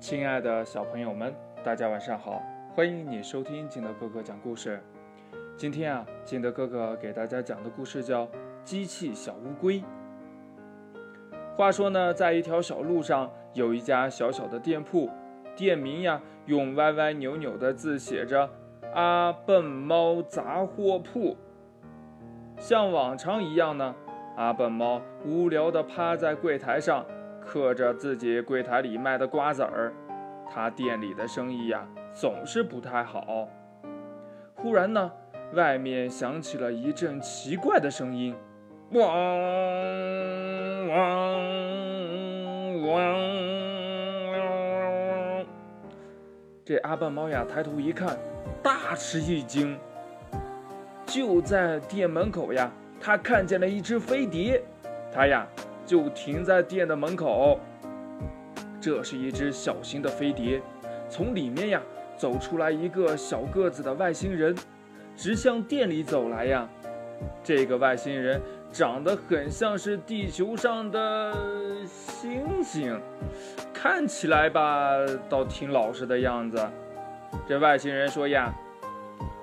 亲爱的小朋友们，大家晚上好！欢迎你收听金德哥哥讲故事。今天啊，金德哥哥给大家讲的故事叫《机器小乌龟》。话说呢，在一条小路上，有一家小小的店铺，店名呀用歪歪扭扭的字写着“阿笨猫杂货铺”。像往常一样呢，阿笨猫无聊地趴在柜台上。刻着自己柜台里卖的瓜子儿，他店里的生意呀总是不太好。忽然呢，外面响起了一阵奇怪的声音，汪汪汪！这阿笨猫呀抬头一看，大吃一惊。就在店门口呀，他看见了一只飞碟，它呀。就停在店的门口。这是一只小型的飞碟，从里面呀走出来一个小个子的外星人，直向店里走来呀。这个外星人长得很像是地球上的星星，看起来吧倒挺老实的样子。这外星人说呀：“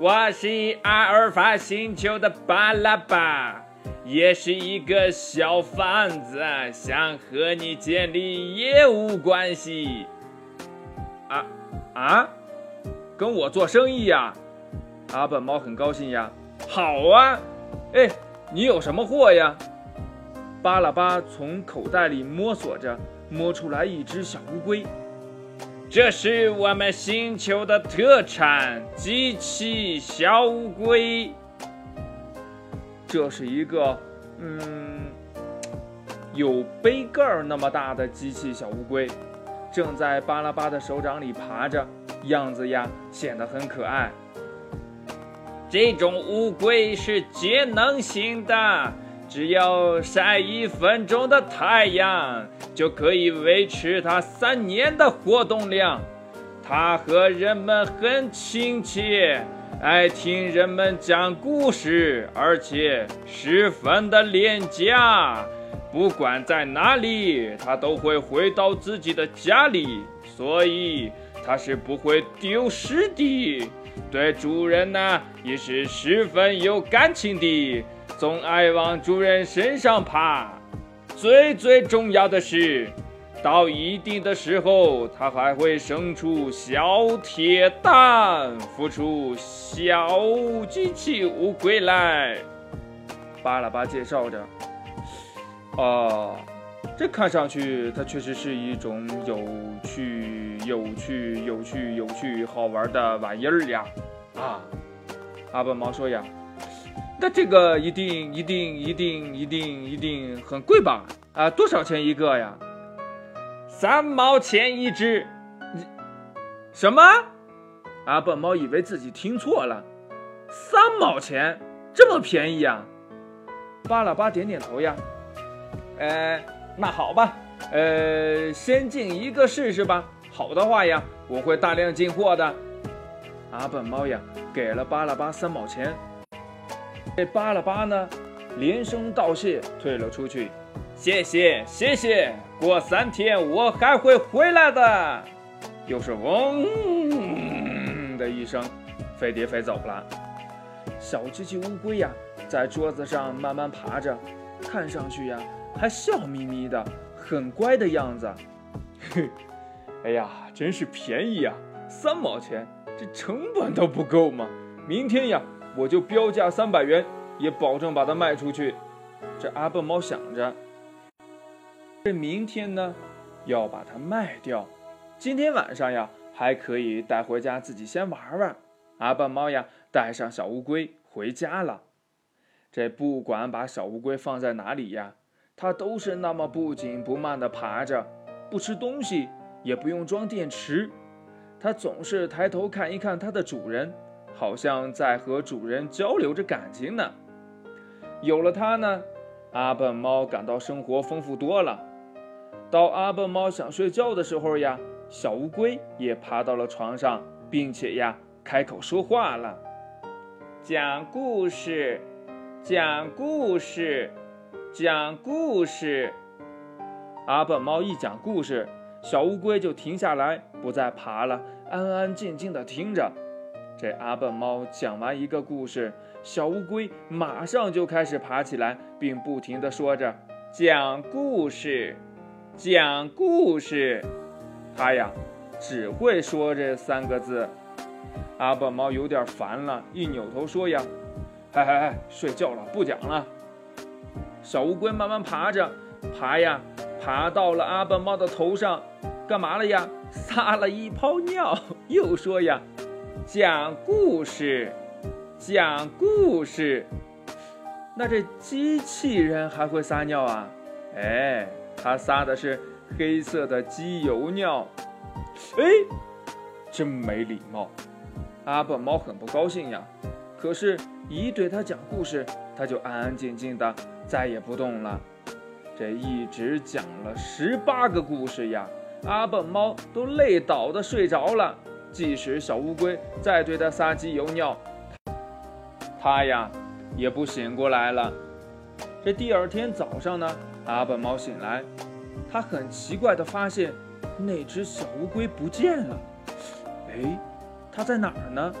我是阿尔法星球的巴拉巴。”也是一个小贩子，想和你建立业务关系。啊啊，跟我做生意呀？阿本猫很高兴呀。好啊，哎，你有什么货呀？巴拉巴从口袋里摸索着，摸出来一只小乌龟。这是我们星球的特产——机器小乌龟。这是一个，嗯，有杯盖儿那么大的机器小乌龟，正在巴拉巴的手掌里爬着，样子呀显得很可爱。这种乌龟是节能型的，只要晒一分钟的太阳，就可以维持它三年的活动量。它和人们很亲切。爱听人们讲故事，而且十分的廉价。不管在哪里，它都会回到自己的家里，所以它是不会丢失的。对主人呢，也是十分有感情的，总爱往主人身上爬。最最重要的是。到一定的时候，它还会生出小铁蛋，孵出小机器乌龟来。巴拉巴介绍着：“啊，这看上去它确实是一种有趣、有趣、有趣、有趣、好玩的玩意儿呀！”啊，阿笨猫说呀：“那这个一定、一定、一定、一定、一定很贵吧？啊，多少钱一个呀？”三毛钱一只，什么？阿笨猫以为自己听错了，三毛钱，这么便宜呀？巴拉巴点点头呀，呃，那好吧，呃，先进一个试试吧。好的话呀，我会大量进货的。阿笨猫呀，给了巴拉巴三毛钱。这巴拉巴呢，连声道谢，退了出去。谢谢谢谢，过三天我还会回来的。又是嗡的一声，飞碟飞走了。小机器乌龟呀，在桌子上慢慢爬着，看上去呀还笑眯眯的，很乖的样子。嘿，哎呀，真是便宜呀，三毛钱，这成本都不够吗？明天呀，我就标价三百元，也保证把它卖出去。这阿笨猫想着。这明天呢，要把它卖掉。今天晚上呀，还可以带回家自己先玩玩。阿笨猫呀，带上小乌龟回家了。这不管把小乌龟放在哪里呀，它都是那么不紧不慢地爬着，不吃东西，也不用装电池。它总是抬头看一看它的主人，好像在和主人交流着感情呢。有了它呢，阿笨猫感到生活丰富多了。到阿笨猫想睡觉的时候呀，小乌龟也爬到了床上，并且呀开口说话了：“讲故事，讲故事，讲故事。”阿笨猫一讲故事，小乌龟就停下来，不再爬了，安安静静的听着。这阿笨猫讲完一个故事，小乌龟马上就开始爬起来，并不停的说着：“讲故事，讲故事。”他呀，只会说这三个字。阿笨猫有点烦了，一扭头说：“呀，嗨嗨嗨，睡觉了，不讲了。”小乌龟慢慢爬着，爬呀，爬到了阿笨猫的头上，干嘛了呀？撒了一泡尿，又说呀。讲故事，讲故事。那这机器人还会撒尿啊？哎，它撒的是黑色的机油尿。哎，真没礼貌！阿笨猫很不高兴呀。可是，一对它讲故事，它就安安静静的，再也不动了。这一直讲了十八个故事呀，阿笨猫都累倒的睡着了。即使小乌龟再对它撒机油尿，它呀也不醒过来了。这第二天早上呢，阿笨猫醒来，它很奇怪地发现那只小乌龟不见了。哎，它在哪儿呢？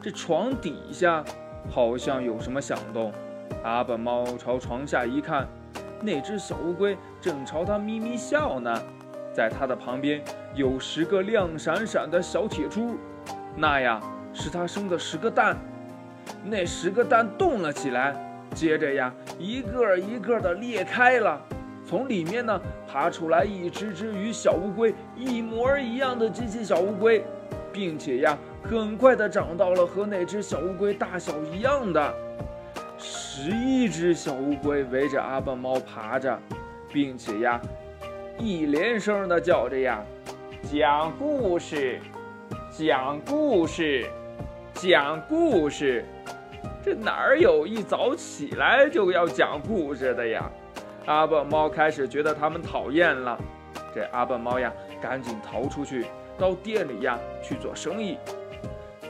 这床底下好像有什么响动。阿笨猫朝床下一看，那只小乌龟正朝它咪咪笑呢。在它的旁边有十个亮闪闪的小铁珠，那呀是它生的十个蛋。那十个蛋动了起来，接着呀一个一个的裂开了，从里面呢爬出来一只只与小乌龟一模一样的机器小乌龟，并且呀很快的长到了和那只小乌龟大小一样的。十一只小乌龟围着阿笨猫爬着，并且呀。一连声的叫着呀，讲故事，讲故事，讲故事。这哪儿有一早起来就要讲故事的呀？阿笨猫开始觉得他们讨厌了。这阿笨猫呀，赶紧逃出去，到店里呀去做生意。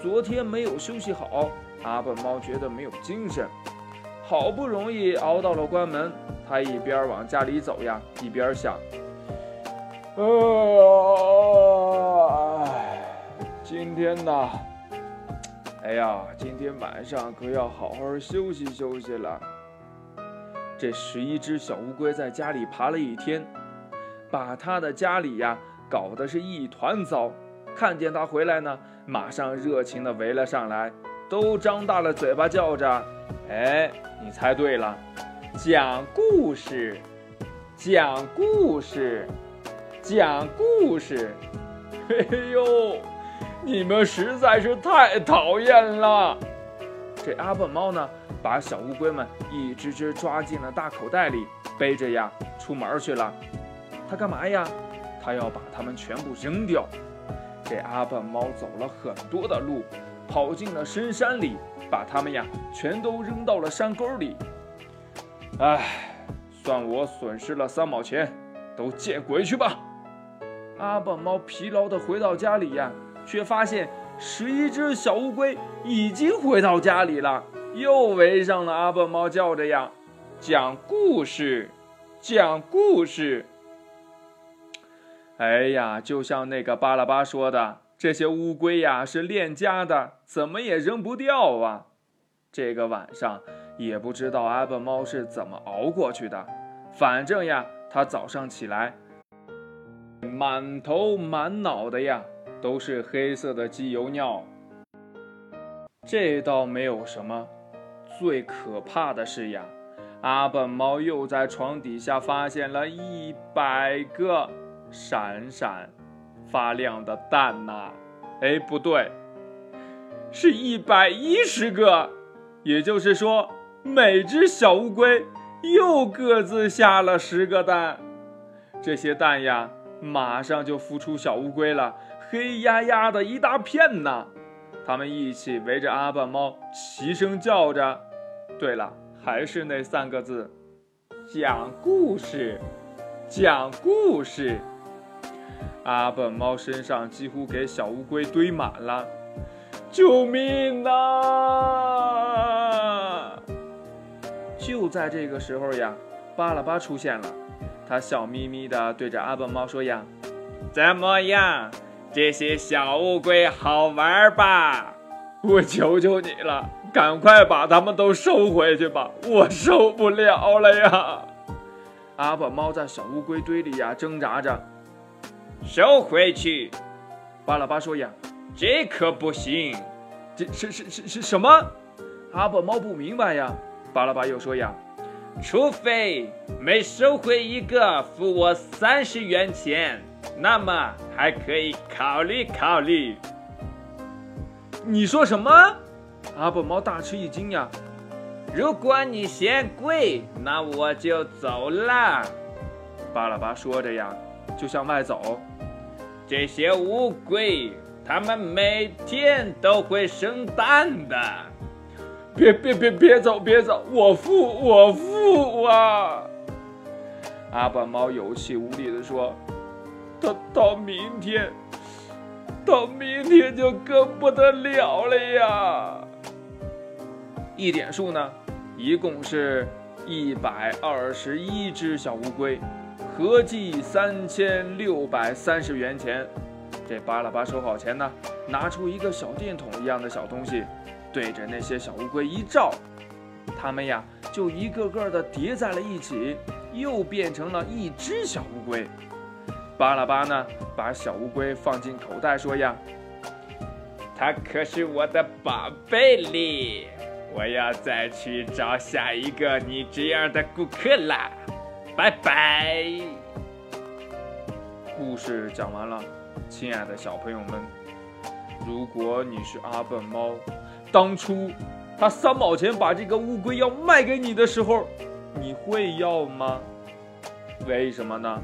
昨天没有休息好，阿笨猫觉得没有精神。好不容易熬到了关门，他一边往家里走呀，一边想。呃，哎，今天呢？哎呀，今天晚上可要好好休息休息了。这十一只小乌龟在家里爬了一天，把他的家里呀搞得是一团糟。看见他回来呢，马上热情的围了上来，都张大了嘴巴叫着：“哎，你猜对了，讲故事，讲故事。”讲故事，嘿呦，你们实在是太讨厌了。这阿笨猫呢，把小乌龟们一只只抓进了大口袋里，背着呀出门去了。他干嘛呀？他要把它们全部扔掉。这阿笨猫走了很多的路，跑进了深山里，把它们呀全都扔到了山沟里。唉，算我损失了三毛钱，都见鬼去吧！阿笨猫疲劳地回到家里呀，却发现十一只小乌龟已经回到家里了，又围上了阿笨猫，叫着呀：“讲故事，讲故事。”哎呀，就像那个巴拉巴说的，这些乌龟呀是恋家的，怎么也扔不掉啊！这个晚上也不知道阿笨猫是怎么熬过去的，反正呀，它早上起来。满头满脑的呀，都是黑色的机油尿。这倒没有什么，最可怕的是呀，阿笨猫又在床底下发现了一百个闪闪发亮的蛋呐！哎，不对，是一百一十个，也就是说，每只小乌龟又各自下了十个蛋。这些蛋呀。马上就孵出小乌龟了，黑压压的一大片呢。他们一起围着阿笨猫，齐声叫着：“对了，还是那三个字，讲故事，讲故事。”阿笨猫身上几乎给小乌龟堆满了，救命啊！就在这个时候呀，巴拉巴出现了。他笑眯眯地对着阿笨猫说：“呀，怎么样？这些小乌龟好玩吧？我求求你了，赶快把它们都收回去吧，我受不了了呀！阿宝猫在小乌龟堆里呀挣扎着，收回去。巴拉巴说呀，这可不行。这是是是是什么？阿宝猫不明白呀。巴拉巴又说呀，除非每收回一个付我三十元钱，那么还可以考虑考虑。你说什么？阿宝猫大吃一惊呀！如果你嫌贵，那我就走了。巴拉巴说着呀，就向外走。这些乌龟，它们每天都会生蛋的。别别别别走别走，我付我付啊！阿宝猫有气无力地说：“到到明天。”到明天就更不得了了呀！一点数呢，一共是一百二十一只小乌龟，合计三千六百三十元钱。这巴拉巴收好钱呢，拿出一个小电筒一样的小东西，对着那些小乌龟一照，它们呀就一个个的叠在了一起，又变成了一只小乌龟。巴拉巴呢，把小乌龟放进口袋，说呀：“它可是我的宝贝哩，我要再去找下一个你这样的顾客啦，拜拜。”故事讲完了，亲爱的小朋友们，如果你是阿笨猫，当初他三毛钱把这个乌龟要卖给你的时候，你会要吗？为什么呢？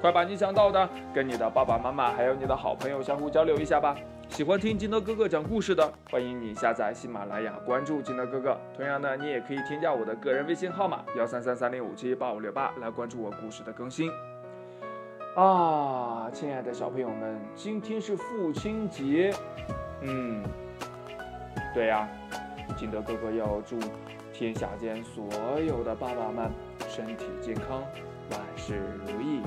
快把你想到的跟你的爸爸妈妈还有你的好朋友相互交流一下吧。喜欢听金德哥哥讲故事的，欢迎你下载喜马拉雅，关注金德哥哥。同样呢，你也可以添加我的个人微信号码幺三三三零五七八五六八来关注我故事的更新。啊，亲爱的小朋友们，今天是父亲节，嗯，对呀，金德哥哥要祝天下间所有的爸爸们身体健康，万事如意。